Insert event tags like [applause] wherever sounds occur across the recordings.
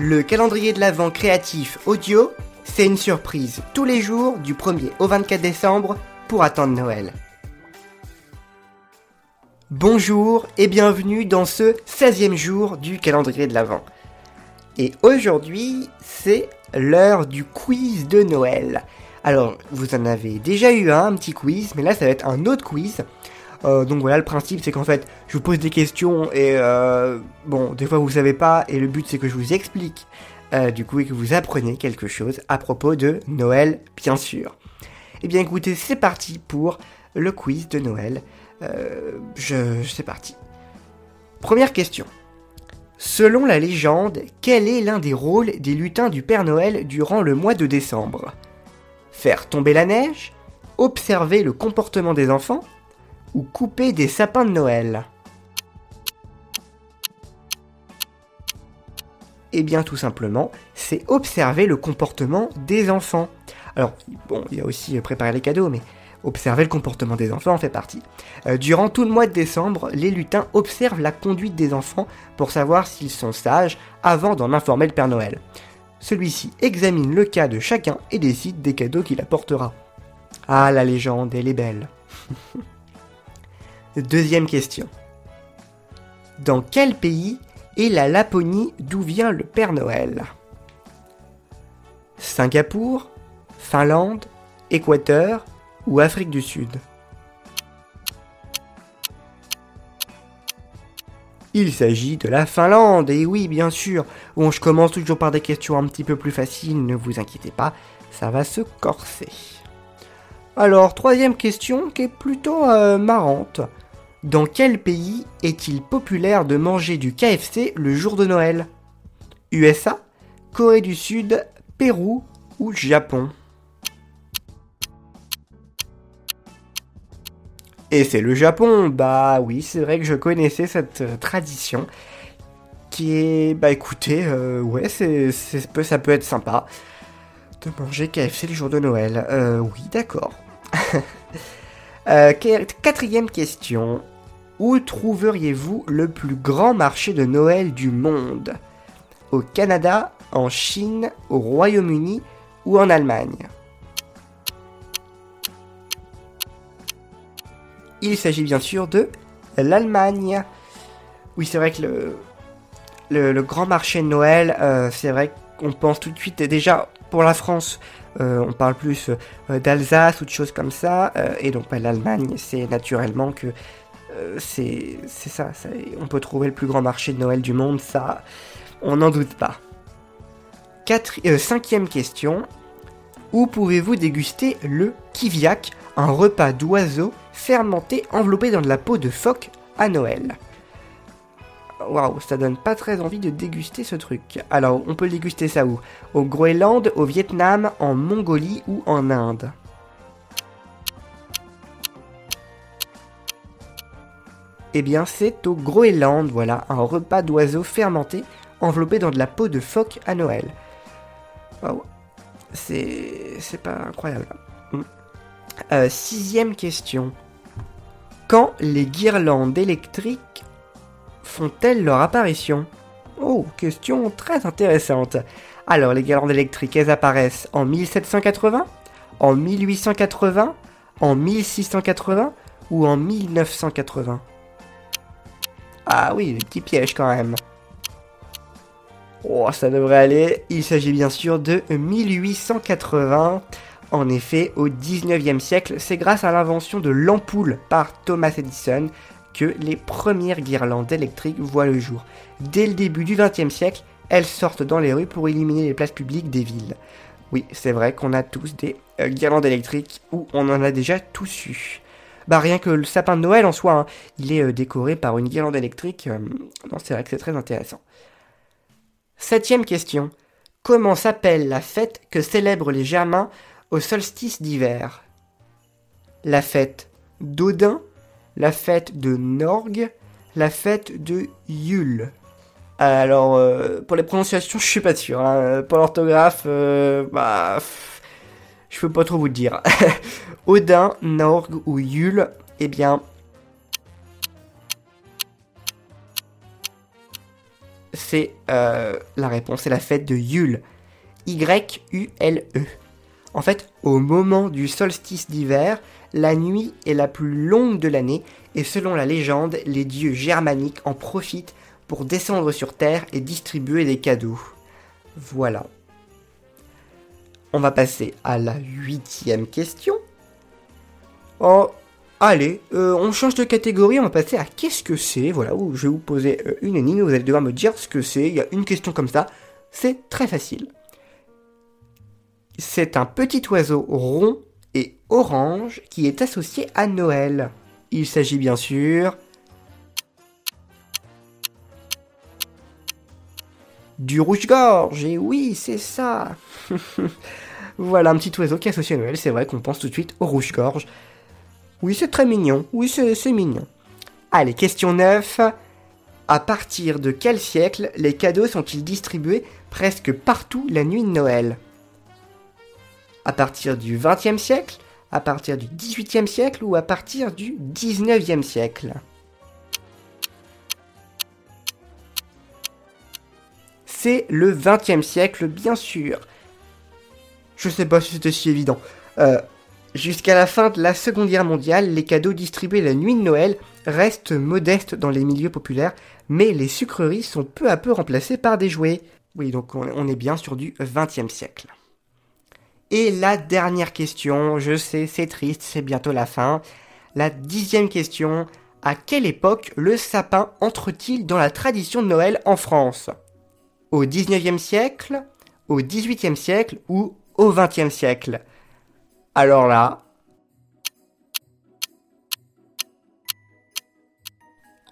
Le calendrier de l'Avent créatif audio, c'est une surprise tous les jours du 1er au 24 décembre pour attendre Noël. Bonjour et bienvenue dans ce 16e jour du calendrier de l'Avent. Et aujourd'hui, c'est l'heure du quiz de Noël. Alors, vous en avez déjà eu un, un petit quiz, mais là ça va être un autre quiz. Euh, donc voilà, le principe c'est qu'en fait, je vous pose des questions et euh, bon, des fois vous savez pas et le but c'est que je vous explique euh, du coup et que vous appreniez quelque chose à propos de Noël, bien sûr. Eh bien écoutez, c'est parti pour le quiz de Noël. je, c'est parti. Première question. Selon la légende, quel est l'un des rôles des lutins du Père Noël durant le mois de décembre? Faire tomber la neige Observer le comportement des enfants ou couper des sapins de Noël Eh bien tout simplement, c'est observer le comportement des enfants. Alors, bon, il y a aussi préparer les cadeaux, mais observer le comportement des enfants en fait partie. Euh, durant tout le mois de décembre, les lutins observent la conduite des enfants pour savoir s'ils sont sages avant d'en informer le Père Noël. Celui-ci examine le cas de chacun et décide des cadeaux qu'il apportera. Ah, la légende, elle est belle. [laughs] Deuxième question. Dans quel pays est la Laponie d'où vient le Père Noël? Singapour, Finlande, Équateur ou Afrique du Sud? Il s'agit de la Finlande, et oui, bien sûr. Bon, je commence toujours par des questions un petit peu plus faciles, ne vous inquiétez pas, ça va se corser. Alors, troisième question qui est plutôt euh, marrante. Dans quel pays est-il populaire de manger du KFC le jour de Noël? USA, Corée du Sud, Pérou ou Japon? Et c'est le Japon, bah oui, c'est vrai que je connaissais cette euh, tradition qui est, bah écoutez, euh, ouais, c'est, ça peut être sympa de manger KFC le jour de Noël. Oui, d'accord. [laughs] Euh, quatrième question. Où trouveriez-vous le plus grand marché de Noël du monde? Au Canada, en Chine, au Royaume-Uni ou en Allemagne? Il s'agit bien sûr de l'Allemagne. Oui, c'est vrai que le, grand marché de Noël, euh, c'est vrai qu'on pense tout de suite. Déjà pour la France, euh, on parle plus euh, d'Alsace ou de choses comme ça, euh, et donc bah, l'Allemagne, c'est naturellement que c'est ça, ça, on peut trouver le plus grand marché de Noël du monde, ça, on n'en doute pas. cinquième question, où pouvez-vous déguster le kiviak, un repas d'oiseau fermenté enveloppé dans de la peau de phoque à Noël? Waouh, ça donne pas très envie de déguster ce truc. Alors, on peut déguster ça où? Au Groenland, au Vietnam, en Mongolie ou en Inde? Eh bien, c'est au Groenland, voilà, un repas d'oiseaux fermenté enveloppé dans de la peau de phoque à Noël. Waouh, c'est. c'est pas incroyable. Hmm. Euh, sixième question. Quand les guirlandes électriques font-elles leur apparition Oh, question très intéressante. Alors, les guirlandes électriques, elles apparaissent en 1780, en 1880, en 1680 ou en 1980 Ah oui, le petit piège quand même. Oh, ça devrait aller. Il s'agit bien sûr de 1880. En effet, au 19e siècle, c'est grâce à l'invention de l'ampoule par Thomas Edison que les premières guirlandes électriques voient le jour. Dès le début du XXe siècle, elles sortent dans les rues pour éliminer les places publiques des villes. Oui, c'est vrai qu'on a tous des euh, guirlandes électriques ou on en a déjà tous eu. Bah rien que le sapin de Noël en soi, hein, il est euh, décoré par une guirlande électrique. Euh, non, c'est vrai que c'est très intéressant. Septième question. Comment s'appelle la fête que célèbrent les Germains au solstice d'hiver? La fête d'Odin, la fête de Norg, la fête de Yule. Alors, euh, pour les prononciations, je suis pas sûr. Hein. Pour l'orthographe, euh, bah, je peux pas trop vous dire. [laughs] Odin, Norg ou Yule, eh bien, c'est euh, la réponse, c'est la fête de Yule. Y-U-L-E. En fait, au moment du solstice d'hiver, la nuit est la plus longue de l'année et selon la légende, les dieux germaniques en profitent pour descendre sur Terre et distribuer des cadeaux. Voilà. On va passer à la huitième question. Oh, allez, euh, on change de catégorie, on va passer à qu'est-ce que c'est? Voilà, où je vais vous poser euh, une énigme, vous allez devoir me dire ce que c'est. Il y a une question comme ça, c'est très facile. C'est un petit oiseau rond orange qui est associé à Noël. Il s'agit bien sûr du rouge-gorge, et oui, c'est ça [laughs] Voilà un petit oiseau qui est associé à Noël, c'est vrai qu'on pense tout de suite au rouge-gorge. Oui, c'est très mignon, oui, c'est mignon. Allez, question 9. À partir de quel siècle les cadeaux sont-ils distribués presque partout la nuit de Noël? À partir du 20e siècle À partir du 18e siècle ou à partir du 19e siècle c'est le 20e siècle, bien sûr. Je sais pas si c'était si évident. Euh, jusqu'à la fin de la Seconde Guerre mondiale, les cadeaux distribués la nuit de Noël restent modestes dans les milieux populaires, mais les sucreries sont peu à peu remplacées par des jouets. Oui, donc on est bien sur du 20e siècle. Et la dernière question, je sais, c'est triste, c'est bientôt la fin. La dixième question, à quelle époque le sapin entre-t-il dans la tradition de Noël en France? Au 19e siècle, au 18e siècle ou au 20e siècle? Alors là,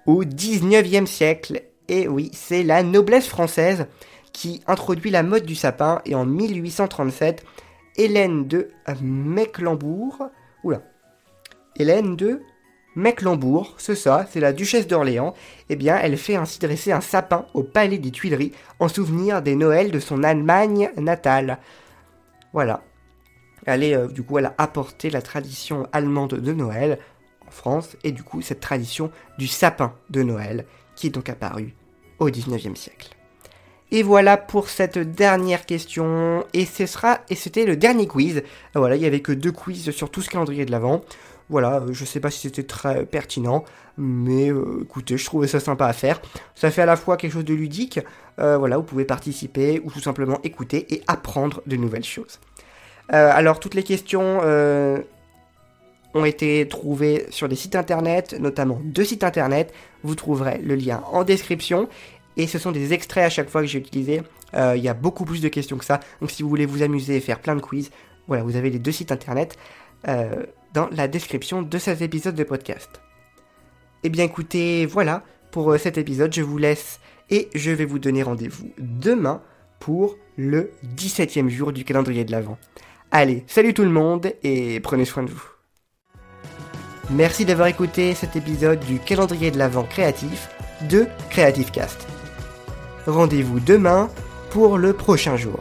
au 19e siècle, et oui, c'est la noblesse française qui introduit la mode du sapin et en 1837, Hélène de Mecklembourg, oula, Hélène de Mecklembourg, c'est ça, c'est la duchesse d'Orléans, eh bien elle fait ainsi dresser un sapin au palais des Tuileries en souvenir des Noëls de son Allemagne natale. Voilà. Elle euh, du coup, elle a apporté la tradition allemande de Noël en France et du coup cette tradition du sapin de Noël qui est donc apparue au 19e siècle. Et voilà pour cette dernière question. Et ce sera, et c'était le dernier quiz. Voilà, il y avait que deux quiz sur tout ce calendrier de l'avant. Voilà, euh, je sais pas si c'était très pertinent, mais euh, écoutez, je trouvais ça sympa à faire. Ça fait à la fois quelque chose de ludique, euh, voilà, vous pouvez participer ou tout simplement écouter et apprendre de nouvelles choses. alors toutes les questions ont été trouvées sur des sites internet, notamment deux sites internet. Vous trouverez le lien en description. Et ce sont des extraits à chaque fois que j'ai utilisé. Il y a beaucoup plus de questions que ça. Donc si vous voulez vous amuser et faire plein de quiz, voilà, vous avez les deux sites internet dans la description de cet épisode de podcast. Eh bien écoutez, voilà pour euh, cet épisode, je vous laisse et je vais vous donner rendez-vous demain pour le 17e jour du calendrier de l'Avent. Allez, salut tout le monde et prenez soin de vous. Merci d'avoir écouté cet épisode du calendrier de l'Avent créatif de Creative Cast. Rendez-vous demain pour le prochain jour.